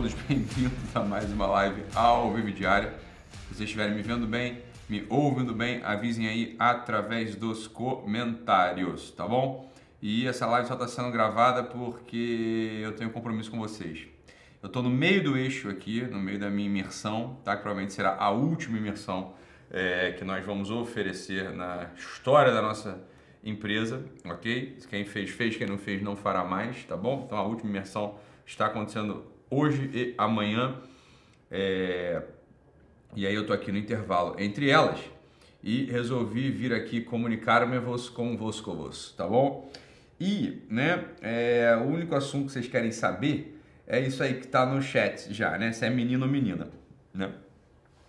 Todos bem-vindos a mais uma live ao vivo diária. Se vocês estiverem me vendo bem, me ouvindo bem, avisem aí através dos comentários, tá bom? E essa live só está sendo gravada porque eu tenho compromisso com vocês. Eu estou no meio do eixo aqui, no meio da minha imersão, tá? Que provavelmente será a última imersão é, que nós vamos oferecer na história da nossa empresa, ok? Quem fez, fez, quem não fez, não fará mais, tá bom? Então a última imersão está acontecendo hoje e amanhã. É... E aí eu tô aqui no intervalo entre elas e resolvi vir aqui comunicar-me convosco, tá bom? E, né, é, o único assunto que vocês querem saber é isso aí que tá no chat já, né? Se é menino ou menina, né?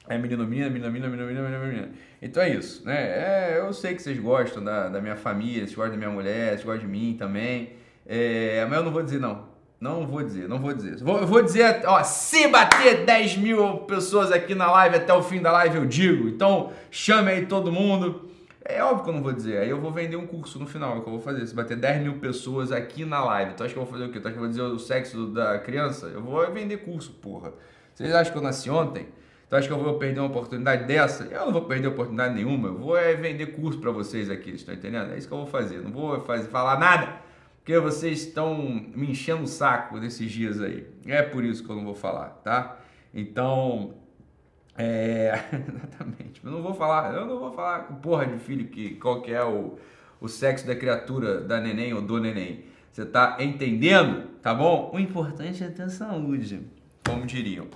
É menino, menina, menina, menina, menina, menina, menina, menina. Então é isso, né? É, eu sei que vocês gostam da, da minha família, vocês gostam da minha mulher, vocês gostam de mim também. É, mas eu não vou dizer não. Não vou dizer, não vou dizer. Vou, eu vou dizer, ó, se bater 10 mil pessoas aqui na live até o fim da live, eu digo. Então, chame aí todo mundo. É óbvio que eu não vou dizer. Aí eu vou vender um curso no final, é o que eu vou fazer. Se bater 10 mil pessoas aqui na live, tu acha que eu vou fazer o quê? Tu acha que eu vou dizer o sexo da criança? Eu vou vender curso, porra. Vocês acham que eu nasci ontem? Tu acha que eu vou perder uma oportunidade dessa? Eu não vou perder oportunidade nenhuma. Eu vou é vender curso para vocês aqui, estão entendendo? É isso que eu vou fazer. Não vou fazer, falar nada, porque vocês estão me enchendo o saco nesses dias aí. É por isso que eu não vou falar, tá? Então, é, exatamente. Eu não vou falar, eu não vou falar porra de filho que qual que é o, o sexo da criatura da neném ou do neném. Você tá entendendo? Tá bom? O importante é ter saúde, como diriam.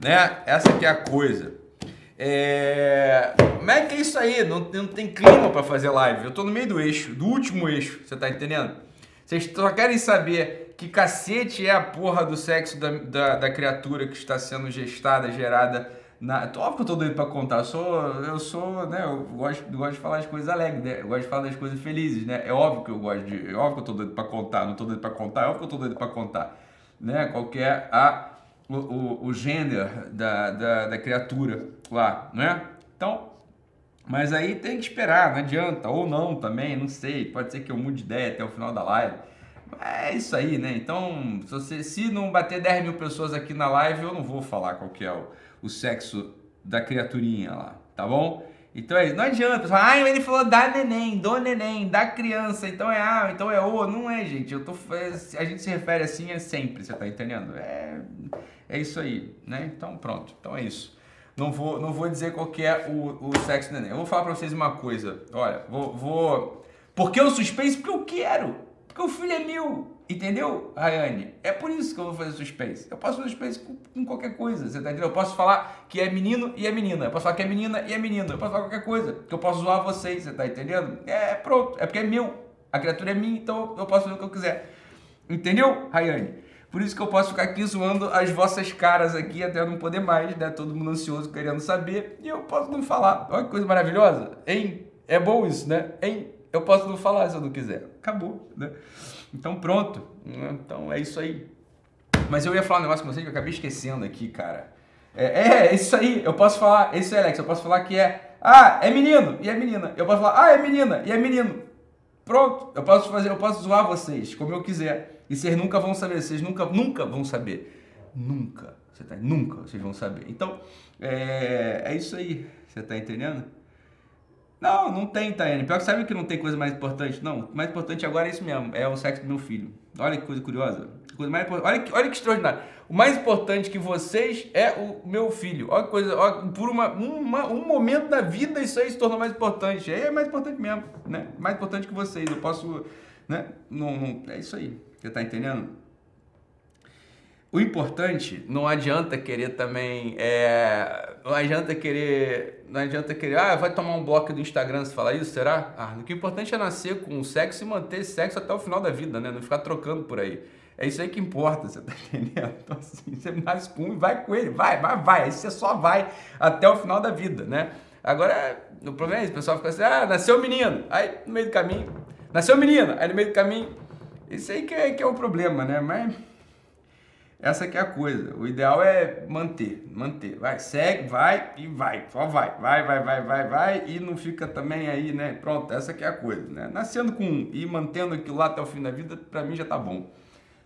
Né? Essa que é a coisa. É... Como é que é isso aí? Não, não tem clima para fazer live. Eu tô no meio do eixo, do último eixo, você tá entendendo? Vocês só querem saber que cacete é a porra do sexo da, da, da criatura que está sendo gestada, gerada na, óbvio que eu tô doido pra contar, eu sou, eu sou, né, eu gosto, gosto de falar as coisas alegres, né, eu gosto de falar das coisas felizes, né, é óbvio que eu gosto de, é óbvio que eu tô doido pra contar, não tô doido pra contar, é óbvio que eu tô doido pra contar, né, qualquer a, o, o, o gênero da, da, da criatura lá, né, então, mas aí tem que esperar, não adianta, ou não também, não sei, pode ser que eu mude de ideia até o final da live, é isso aí, né? Então, se, você, se não bater 10 mil pessoas aqui na live, eu não vou falar qual que é o, o sexo da criaturinha lá, tá bom? Então é isso. Não adianta. Ah, ele falou da neném, do neném, da criança. Então é ah, então é o. Não é, gente. Eu tô, a gente se refere assim é sempre, você tá entendendo? É, é isso aí, né? Então pronto. Então é isso. Não vou, não vou dizer qual é o, o sexo do neném. Eu vou falar pra vocês uma coisa. Olha, vou. vou... Por que o suspense? Porque eu quero. Porque o filho é meu. Entendeu, Rayane? É por isso que eu vou fazer suspense. Eu posso fazer suspense com, com, qualquer coisa, você tá entendendo? Eu posso falar que é menino e é menina. Eu posso falar que é menina e é menino. Eu posso falar qualquer coisa. Que eu posso zoar vocês, você tá entendendo? É pronto. É porque é meu. A criatura é minha, então eu posso fazer o que eu quiser. Entendeu, Rayane? Por isso que eu posso ficar aqui zoando as vossas caras aqui até não poder mais, né? Todo mundo ansioso querendo saber. E eu posso não falar. Olha que coisa maravilhosa. Hein? É bom isso, né? Hein? Eu posso não falar se eu não quiser. Acabou, né? Então pronto. Né? Então é isso aí. Mas eu ia falar um negócio com vocês que eu acabei esquecendo aqui, cara. É, é, é isso aí. Eu posso falar, é Alex, eu posso falar que é, ah, é menino e é menina. Eu posso falar, ah, é menina e é menino. Pronto. Eu posso fazer, eu posso zoar vocês como eu quiser. E vocês nunca vão saber, vocês nunca, nunca vão saber. Nunca. Você tá, nunca vocês vão saber. Então, é, é isso aí. Você tá entendendo? Não, não tem, Tayane. Pior que sabe que não tem coisa mais importante? Não, o mais importante agora é isso mesmo, é o sexo do meu filho. Olha que coisa curiosa. Coisa mais, olha, que, olha que extraordinário. O mais importante que vocês é o meu filho. Olha que coisa, olha, por uma, uma, um momento da vida isso aí se tornou mais importante. É mais importante mesmo, né? Mais importante que vocês. Eu posso, né? Não, não é isso aí. Você tá entendendo? O importante, não adianta querer também, é, não adianta querer, não adianta querer, ah, vai tomar um bloco do Instagram se falar isso, será? Ah, o que é importante é nascer com o sexo e manter sexo até o final da vida, né? Não ficar trocando por aí. É isso aí que importa, você tá entendendo? Então assim, você nasce com um e vai com ele, vai, vai, vai. Aí você só vai até o final da vida, né? Agora, o problema é isso, o pessoal fica assim, ah, nasceu menino, aí no meio do caminho, nasceu menina, aí no meio do caminho, isso aí que é, que é o problema, né? Mas essa que é a coisa. O ideal é manter, manter. Vai, segue, vai e vai. Só vai. Vai, vai, vai, vai, vai. E não fica também aí, né? Pronto, essa que é a coisa, né? Nascendo com um e mantendo aquilo lá até o fim da vida, para mim já tá bom.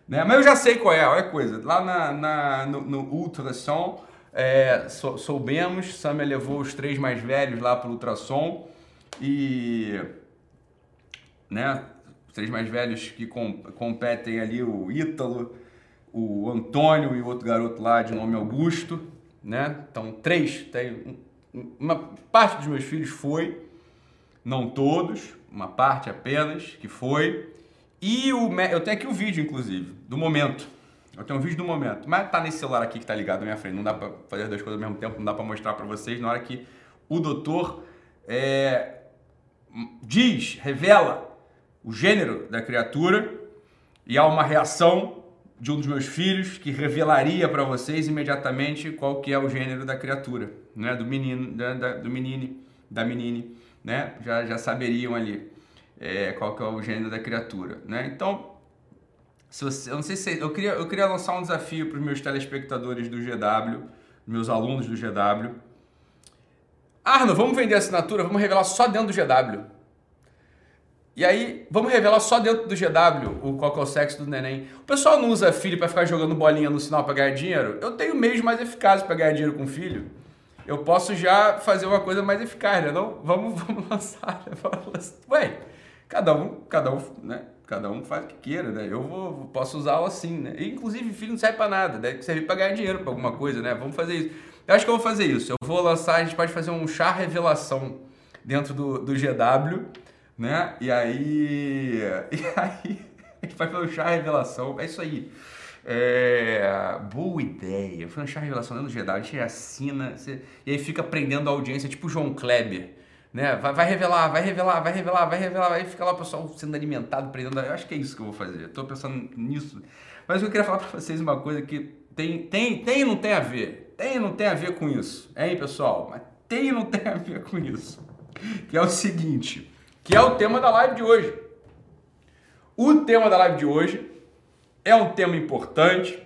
Né? Mas eu já sei qual é, olha a coisa. Lá na, na no, no ultrassom, é, sou, soubemos, Samia levou os três mais velhos lá para o ultrassom e né, três mais velhos que com, competem ali, o Ítalo, o Antônio e outro garoto lá de nome Augusto, né? Então, três, tem uma parte dos meus filhos foi, não todos, uma parte apenas que foi. E o eu tenho aqui o vídeo inclusive do momento. Eu tenho um vídeo do momento, mas tá nesse celular aqui que tá ligado na minha frente. Não dá para fazer duas coisas ao mesmo tempo, não dá para mostrar para vocês na hora que o doutor é, diz, revela o gênero da criatura e há uma reação de um dos meus filhos que revelaria para vocês imediatamente qual que é o gênero da criatura, né? Do menino, da, da do menine, da menine, né? Já, já saberiam ali é, qual que é o gênero da criatura, né? Então, se você, eu não sei se eu queria, eu queria lançar um desafio para os meus telespectadores do GW, meus alunos do GW. Arno, vamos vender assinatura, vamos revelar só dentro do GW. E aí, vamos revelar só dentro do GW o qual é o sexo do neném. O pessoal não usa filho para ficar jogando bolinha no sinal para ganhar dinheiro? Eu tenho meios mais eficazes para ganhar dinheiro com filho. Eu posso já fazer uma coisa mais eficaz, né? Não, vamos, vamos lançar. Ué, cada um, cada um, né? Cada um faz o que queira, né? Eu vou, posso usá-lo assim, né? Inclusive, filho não serve para nada, deve servir para ganhar dinheiro para alguma coisa, né? Vamos fazer isso. Eu acho que eu vou fazer isso. Eu vou lançar, a gente pode fazer um chá revelação dentro do, do GW né? E aí, e aí a gente vai chá revelação. É isso aí. É, boa ideia. Foi um chá revelação dentro do Jedi. A gente assina você, e aí fica prendendo a audiência, tipo João Kleber. Né? Vai, vai revelar, vai revelar, vai revelar, vai revelar. Aí fica lá o pessoal sendo alimentado, prendendo. Eu acho que é isso que eu vou fazer. Tô pensando nisso. Mas eu queria falar para vocês uma coisa que tem, tem, tem não tem a ver. Tem não tem a ver com isso. Hein, pessoal? Mas tem não tem a ver com isso. Que é o seguinte que é o tema da live de hoje. O tema da live de hoje é um tema importante,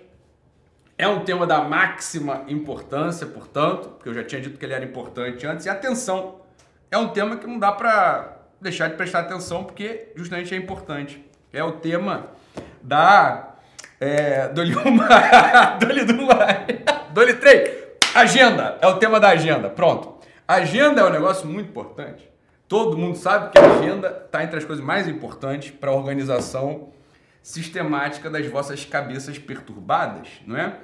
é um tema da máxima importância, portanto, porque eu já tinha dito que ele era importante antes, e atenção, é um tema que não dá para deixar de prestar atenção, porque justamente é importante. É o tema da é, Dole uma, Dole duas, Dole três, agenda, é o tema da agenda, pronto. Agenda é um negócio muito importante. Todo mundo sabe que a agenda está entre as coisas mais importantes para a organização sistemática das vossas cabeças perturbadas, não é?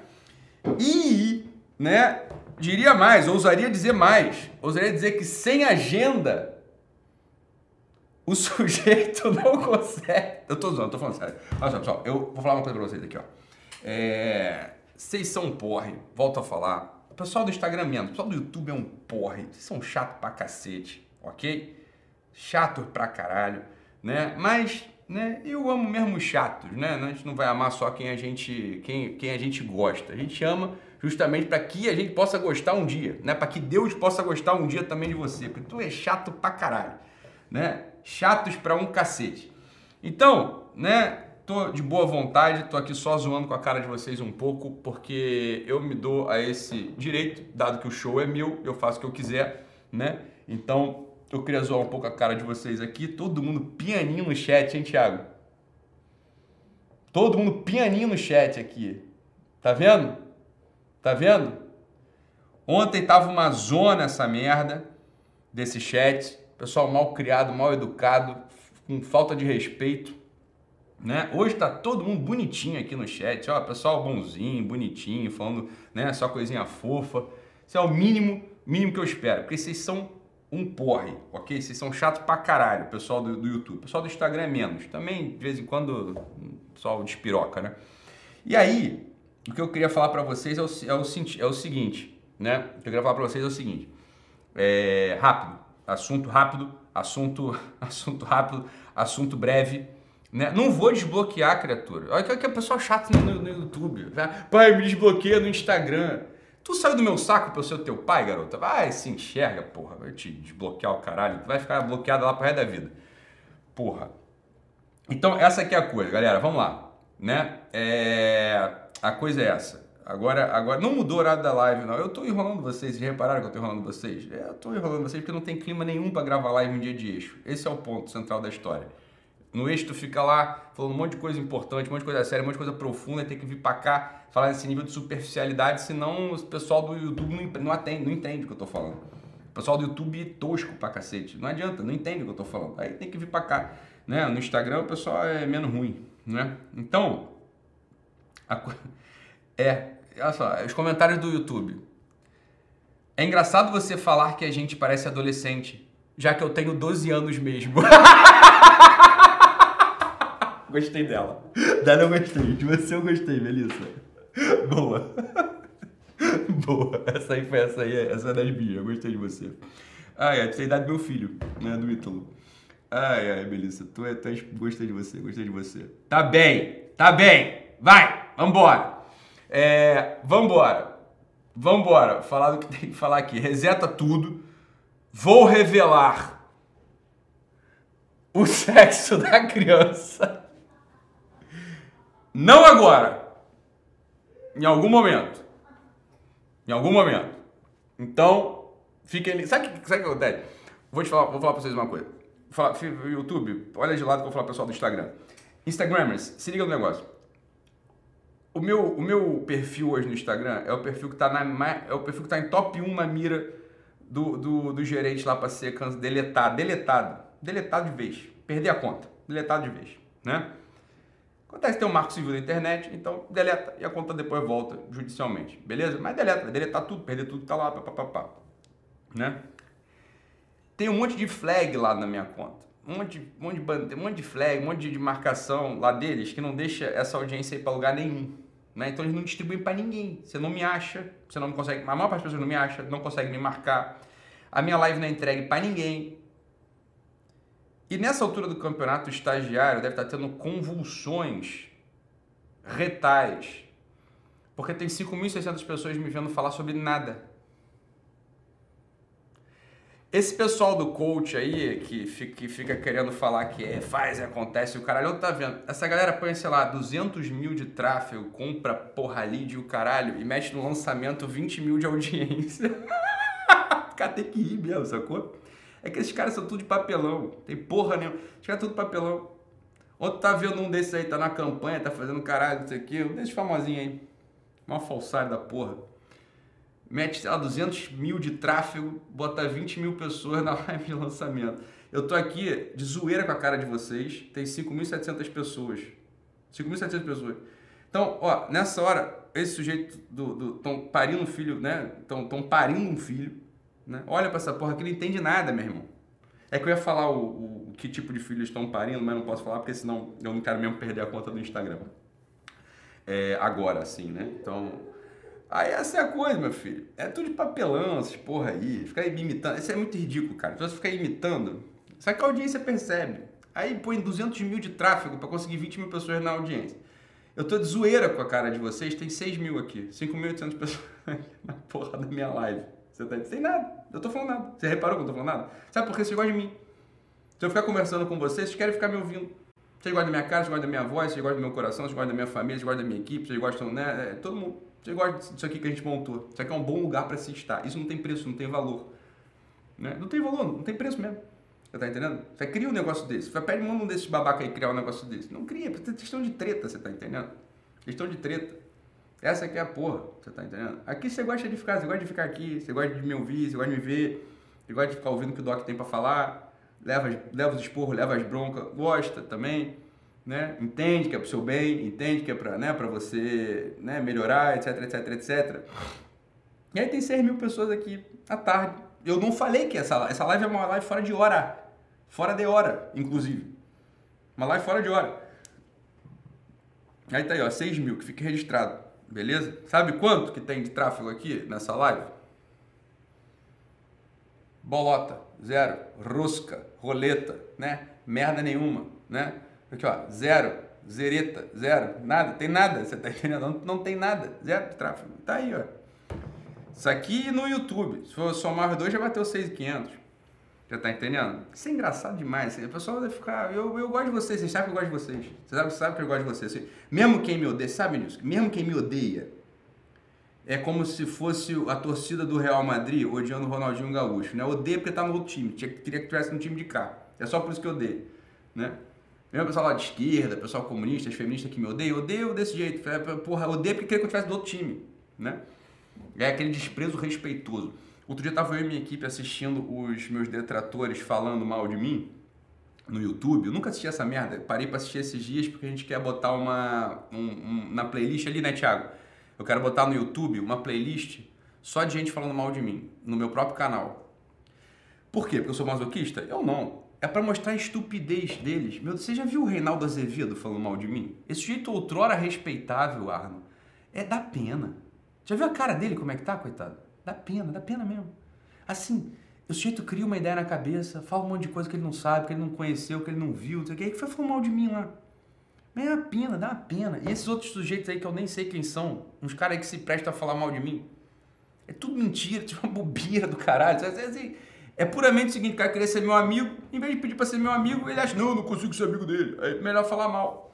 E, né, diria mais, ousaria dizer mais, ousaria dizer que sem agenda o sujeito não consegue. Eu tô zoando, tô falando sério. Olha só, pessoal, eu vou falar uma coisa pra vocês aqui, ó. É... Vocês são um porre, volto a falar. O pessoal do Instagram menos, o pessoal do YouTube é um porre. Vocês são chato pra cacete, ok? chato pra caralho, né? Mas, né, eu amo mesmo os chatos, né? A gente não vai amar só quem a gente, quem, quem a gente gosta. A gente ama justamente para que a gente possa gostar um dia, né? Para que Deus possa gostar um dia também de você, porque tu é chato pra caralho, né? Chatos pra um cacete. Então, né, tô de boa vontade, tô aqui só zoando com a cara de vocês um pouco, porque eu me dou a esse direito, dado que o show é meu, eu faço o que eu quiser, né? Então, eu queria zoar um pouco a cara de vocês aqui. Todo mundo pianinho no chat, hein, Thiago? Todo mundo pianinho no chat aqui. Tá vendo? Tá vendo? Ontem tava uma zona essa merda desse chat. Pessoal mal criado, mal educado, com falta de respeito. Né? Hoje tá todo mundo bonitinho aqui no chat, ó, pessoal bonzinho, bonitinho, falando, né, só coisinha fofa. Isso é o mínimo, mínimo que eu espero, porque vocês são um porre, ok? Vocês são chatos pra caralho, pessoal do, do YouTube. pessoal do Instagram é menos. Também, de vez em quando, o despiroca, né? E aí, o que eu queria falar para vocês é o, é, o, é o seguinte, né? O que eu queria falar para vocês é o seguinte. É, rápido, assunto rápido, assunto, assunto rápido, assunto breve. Né? Não vou desbloquear, criatura. Olha que é pessoal chato no, no, YouTube. Pai, me desbloqueia no Instagram. Tu saiu do meu saco pra eu ser teu pai, garota? Vai, se enxerga, porra. Vai te desbloquear o caralho. Tu vai ficar bloqueada lá pro resto da vida. Porra. Então, essa aqui é a coisa, galera. Vamos lá. Né? É... A coisa é essa. Agora, agora não mudou o horário da live, não. Eu tô enrolando vocês. Vocês repararam que eu tô enrolando vocês? É, eu tô enrolando vocês porque não tem clima nenhum para gravar live um dia de eixo. Esse é o ponto central da história. No eixo tu fica lá falando um monte de coisa importante, um monte de coisa séria, um monte de coisa profunda, tem que vir pra cá falar nesse nível de superficialidade, senão o pessoal do YouTube não, não atende, não entende o que eu tô falando. O pessoal do YouTube é tosco pra cacete. Não adianta, não entende o que eu tô falando. Aí tem que vir pra cá. Né? No Instagram o pessoal é menos ruim. Né? Então, a, é, olha só, os comentários do YouTube. É engraçado você falar que a gente parece adolescente, já que eu tenho 12 anos mesmo. gostei dela. Dela eu gostei. De você eu gostei, Melissa. Boa. Boa. Essa aí foi essa aí, essa é das minhas. Eu gostei de você. Ai, ai, tu tem idade do meu filho, né? Do Ítalo. Ai, ai, Melissa, tu é, tu é, gostei de você, gostei de você. Tá bem, tá bem. Vai, vambora. É, vambora. Vambora, falar do que tem que falar aqui. Reseta tudo. Vou revelar o sexo da criança. Não agora. Em algum momento. Em algum momento. Então, fiquem. Sabe o que, acontece? Vou te falar, vou falar pra vocês uma coisa. Fala, YouTube, olha de lado que eu vou falar pro pessoal do Instagram. Instagramers, se liga no negócio. O meu, o meu perfil hoje no Instagram é o perfil que tá na é o perfil que tá em top 1 na mira do, do, do gerente lá para ser deletado, deletado, deletado de vez, perder a conta, deletado de vez, né? Acontece tem um marco civil da internet, então deleta e a conta depois volta judicialmente, beleza? Mas deleta, deletar tudo, perder tudo que tá lá, papapá, né? Tem um monte de flag lá na minha conta um monte, um monte, de, um monte de flag, um monte de marcação lá deles que não deixa essa audiência ir para lugar nenhum. Né? Então eles não distribuem para ninguém. Você não me acha, você não consegue. A maior parte das pessoas não me acha, não consegue me marcar. A minha live não é entregue para ninguém. E nessa altura do campeonato, o estagiário deve estar tendo convulsões retais. Porque tem 5.600 pessoas me vendo falar sobre nada. Esse pessoal do coach aí, que fica, que fica querendo falar que é, faz acontece, o caralho, tá vendo? Essa galera põe, sei lá, 200 mil de tráfego, compra porra lead o caralho, e mete no lançamento 20 mil de audiência. o cara tem que ir mesmo, sacou? É que esses caras são tudo de papelão, tem porra nenhuma. Os caras tudo papelão. Ontem tá vendo um desses aí, tá na campanha, tá fazendo caralho, não sei o quê, um desses famosinhos aí. Uma falsário da porra mete, sei lá, 200 mil de tráfego, bota 20 mil pessoas na live de lançamento. Eu tô aqui de zoeira com a cara de vocês, tem 5.700 pessoas. 5.700 pessoas. Então, ó, nessa hora, esse sujeito do, do tão parindo um filho, né? Tão, tão parindo um filho, né? Olha pra essa porra que não entende nada, meu irmão. É que eu ia falar o, o, que tipo de filho estão parindo, mas não posso falar porque senão eu não quero mesmo perder a conta do Instagram. É, agora, assim, né? Então, Aí essa é a coisa, meu filho. É tudo de papelão, essas porra aí. Ficar imitando. Isso é muito ridículo, cara. Se você ficar imitando, só que a audiência percebe. Aí põe 200 mil de tráfego para conseguir 20 mil pessoas na audiência. Eu tô de zoeira com a cara de vocês, tem 6 mil aqui. 5.800 pessoas na porra da minha live. Você tá sem nada. Eu tô falando nada. Você reparou que eu tô falando nada? Sabe por que vocês gostam de mim? Se eu ficar conversando com vocês, vocês querem ficar me ouvindo. Vocês gostam da minha cara, vocês gostam da minha voz, vocês gostam do meu coração, vocês gostam da minha família, vocês gostam da minha equipe, vocês gostam, né? É, todo mundo. Você gosta disso aqui que a gente montou. Isso aqui é um bom lugar para se estar. Isso não tem preço, não tem valor. Né? Não tem valor, não tem preço mesmo. Você tá entendendo? Você cria um negócio desse. Você pede um desses babaca aí criar um negócio desse. Não cria, é questão de treta, você tá entendendo? Questão de treta. Essa aqui é a porra, você tá entendendo? Aqui você gosta de ficar, você gosta de ficar aqui, você gosta de me ouvir, você gosta de me ver, você gosta de ficar ouvindo o que o Doc tem para falar, leva, leva os esporros, leva as broncas, gosta também né? Entende que é para o seu bem, entende que é para né, você né, melhorar, etc, etc, etc. E aí tem 6 mil pessoas aqui à tarde. Eu não falei que essa, essa live é uma live fora de hora. Fora de hora, inclusive. Uma live fora de hora. Aí tá aí, ó, 6 mil, que fica registrado. Beleza? Sabe quanto que tem de tráfego aqui nessa live? Bolota, zero. Rosca, roleta, né? Merda nenhuma, né? Aqui, ó, zero, zereta, zero, nada, tem nada, você tá entendendo? Não, não tem nada, zero de tráfego. Tá aí, ó. Isso aqui no YouTube, se for somar os dois, já bateu 6,500. Já tá entendendo? Isso é engraçado demais. O pessoal vai ficar. Eu, eu gosto de vocês, vocês sabem que eu gosto de vocês. Vocês sabem, sabem que eu gosto de vocês. Mesmo quem me odeia, sabe nisso? Mesmo quem me odeia, é como se fosse a torcida do Real Madrid odiando o Ronaldinho Gaúcho. Né? Odeia porque tá no outro time. Queria que tivesse no time de cá. É só por isso que eu odeio. Né? Mesmo pessoal lá de esquerda, pessoal comunista, feministas que me odeiam, odeio desse jeito. É, porra, odeio porque queria que eu tivesse do outro time, né? É aquele desprezo respeitoso. Outro dia tava eu e minha equipe assistindo os meus detratores falando mal de mim no YouTube. Eu nunca assisti essa merda. Parei para assistir esses dias porque a gente quer botar uma um, um, na playlist ali, né, Thiago? Eu quero botar no YouTube uma playlist só de gente falando mal de mim no meu próprio canal. Por quê? Porque eu sou masoquista? Eu não. É para mostrar a estupidez deles. Meu você já viu o Reinaldo Azevedo falando mal de mim? Esse jeito outrora respeitável, Arno, é da pena. Já viu a cara dele como é que tá, coitado? Dá pena, dá pena mesmo. Assim, o sujeito cria uma ideia na cabeça, fala um monte de coisa que ele não sabe, que ele não conheceu, que ele não viu, não sei o que, aí que foi falar mal de mim lá. Mas é uma pena, dá uma pena. E esses outros sujeitos aí que eu nem sei quem são, uns caras aí que se prestam a falar mal de mim, é tudo mentira, tipo uma bobeira do caralho. Assim, é puramente o seguinte, o cara queria ser meu amigo, em vez de pedir para ser meu amigo, ele acha, não, eu não consigo ser amigo dele. Aí melhor falar mal.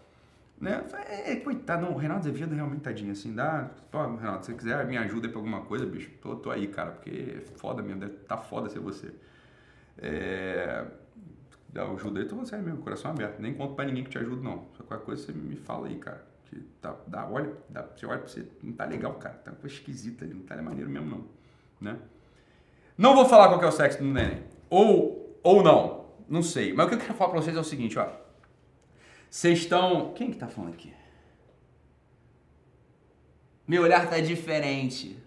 Né? É, coitado, não, o Renato Azevedo realmente tadinho, assim, dá. Renato, se você quiser me ajuda pra alguma coisa, bicho, tô, tô aí, cara, porque é foda mesmo, deve tá foda ser você. É. Ajuda aí, tô sério mesmo, coração aberto. Nem conto pra ninguém que te ajuda, não. Só qualquer coisa você me fala aí, cara. Que tá, dá, olha, dá, você olha pra você, não tá legal, cara. Tá uma coisa esquisita ali, não tá maneiro mesmo, não. Né? Não vou falar qual é o sexo do neném. Ou, ou não. Não sei. Mas o que eu quero falar pra vocês é o seguinte, ó. Vocês estão. Quem que tá falando aqui? Meu olhar tá diferente.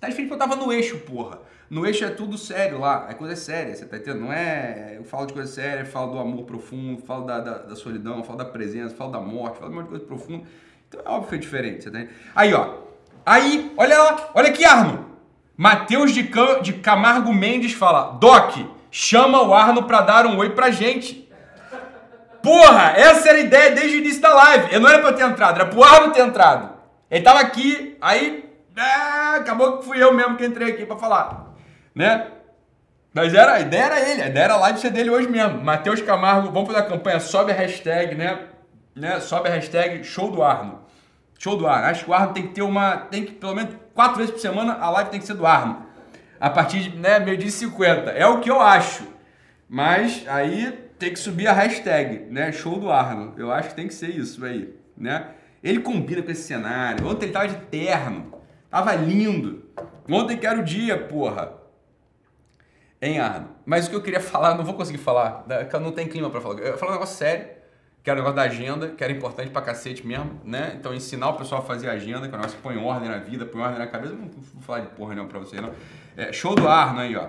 Tá diferente porque eu tava no eixo, porra. No eixo é tudo sério lá, é coisa séria, você tá entendendo? Não é. Eu falo de coisa séria, falo do amor profundo, falo da, da, da solidão, falo da presença, falo da morte, falo de um monte de coisa profunda. Então é óbvio que é diferente, você tá entendendo? Aí, ó. Aí, olha lá, olha aqui, Arno. Matheus de, Cam de Camargo Mendes fala: Doc, chama o Arno pra dar um oi pra gente. Porra, essa era a ideia desde o início da live. Eu não era pra ter entrado, era pro Arno ter entrado. Ele tava aqui, aí é, acabou que fui eu mesmo que entrei aqui pra falar. Né? Mas era, a ideia era ele, a ideia era a live ser dele hoje mesmo. Matheus Camargo, vamos fazer a campanha, sobe a hashtag, né? né? Sobe a hashtag show do Arno. Show do Arno. Acho que o Arno tem que ter uma. Tem que, pelo menos quatro vezes por semana, a live tem que ser do Arno. A partir de né, meio dia 50. É o que eu acho. Mas aí tem que subir a hashtag, né? Show do Arno. Eu acho que tem que ser isso aí, né? Ele combina com esse cenário. Ontem ele tava de terno. Tava lindo. Ontem que era o dia, porra. Hein, Arno? Mas o que eu queria falar, não vou conseguir falar, não tem clima para falar. Eu ia falar um negócio sério, que era o negócio da agenda, que era importante pra cacete mesmo, né? Então ensinar o pessoal a fazer agenda, que é o negócio que põe ordem na vida, põe ordem na cabeça. Não vou falar de porra não pra você, não. É, show do Arno aí, ó.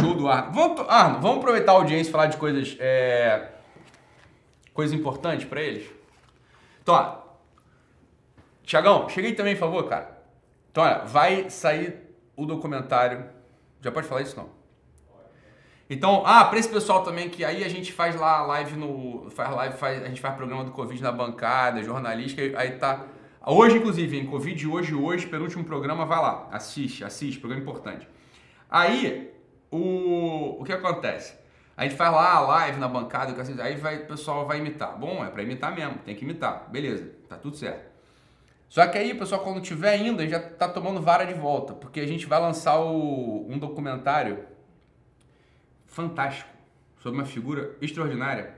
Show do Arno. Vamos, Arno, vamos aproveitar a audiência e falar de coisas, é, coisas importantes para eles? Então, ó, Tiagão, cheguei também, por favor, cara. Então, olha, vai sair o documentário. Já pode falar isso, não? Então, ah, para esse pessoal também que aí a gente faz lá live no. Faz live, faz, a gente faz programa do Covid na bancada, jornalística, aí tá. Hoje, inclusive, em Covid hoje, hoje, penúltimo programa, vai lá, assiste, assiste, programa importante. Aí, o, o que acontece? A gente faz lá a live na bancada, aí vai, o pessoal vai imitar. Bom, é para imitar mesmo, tem que imitar. Beleza, tá tudo certo. Só que aí, pessoal, quando tiver ainda, já tá tomando vara de volta, porque a gente vai lançar o, um documentário fantástico sobre uma figura extraordinária,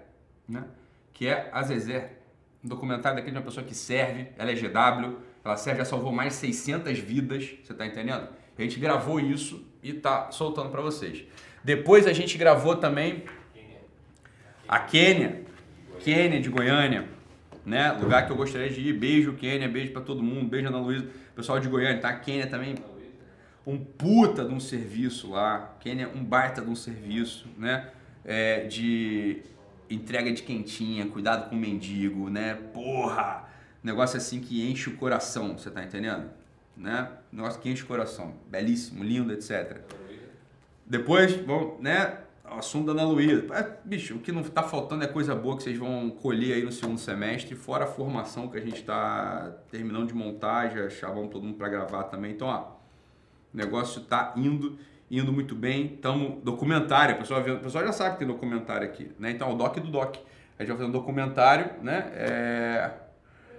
né? Que é a Zezé. Um documentário daquele de uma pessoa que serve, ela é GW, ela serve, já salvou mais de 600 vidas, você tá entendendo? A gente gravou isso e tá soltando para vocês. Depois a gente gravou também a Quênia, Quênia de Goiânia, né? Lugar que eu gostaria de ir. Beijo Quênia, beijo para todo mundo, beijo Ana Luísa, pessoal de Goiânia, tá? Quênia também um puta de um serviço lá, Quênia um baita de um serviço, né? É, de entrega de quentinha, cuidado com o mendigo, né? Porra! Negócio assim que enche o coração, você tá entendendo? Né? Negócio que enche o coração. Belíssimo, lindo, etc. Depois, bom, né? O assunto da Ana Luísa. É, bicho, o que não está faltando é coisa boa que vocês vão colher aí no segundo semestre, fora a formação que a gente está terminando de montar, já chamamos todo mundo para gravar também. Então, ó, o negócio está indo, indo muito bem. Estamos documentário, o pessoal, o pessoal já sabe que tem documentário aqui, né? Então, o doc do doc. A gente vai fazer um documentário, né? É,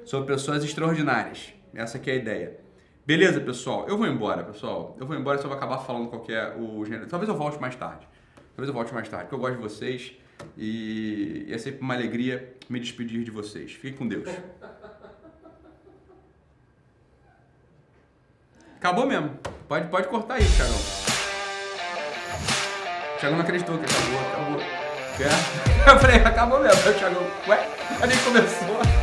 sobre pessoas extraordinárias. Essa aqui é a ideia. Beleza, pessoal? Eu vou embora, pessoal. Eu vou embora, só vou acabar falando qualquer o gênero. Talvez eu volte mais tarde. Talvez eu volte mais tarde, porque eu gosto de vocês. E é sempre uma alegria me despedir de vocês. Fiquem com Deus. Acabou mesmo. Pode, pode cortar aí, Thiagão. Thiagão não acreditou que acabou, acabou. É? Eu falei, acabou mesmo. O Thiagão, ué, a gente começou.